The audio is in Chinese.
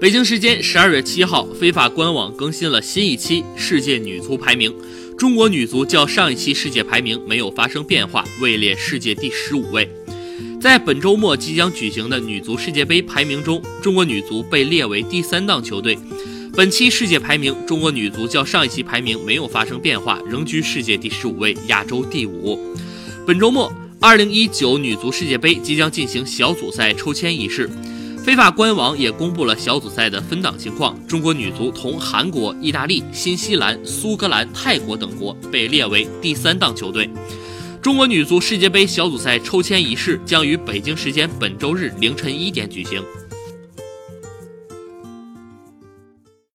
北京时间十二月七号，非法官网更新了新一期世界女足排名。中国女足较上一期世界排名没有发生变化，位列世界第十五位。在本周末即将举行的女足世界杯排名中，中国女足被列为第三档球队。本期世界排名，中国女足较上一期排名没有发生变化，仍居世界第十五位，亚洲第五。本周末，二零一九女足世界杯即将进行小组赛抽签仪式。非法官网也公布了小组赛的分档情况，中国女足同韩国、意大利、新西兰、苏格兰、泰国等国被列为第三档球队。中国女足世界杯小组赛抽签仪式将于北京时间本周日凌晨一点举行。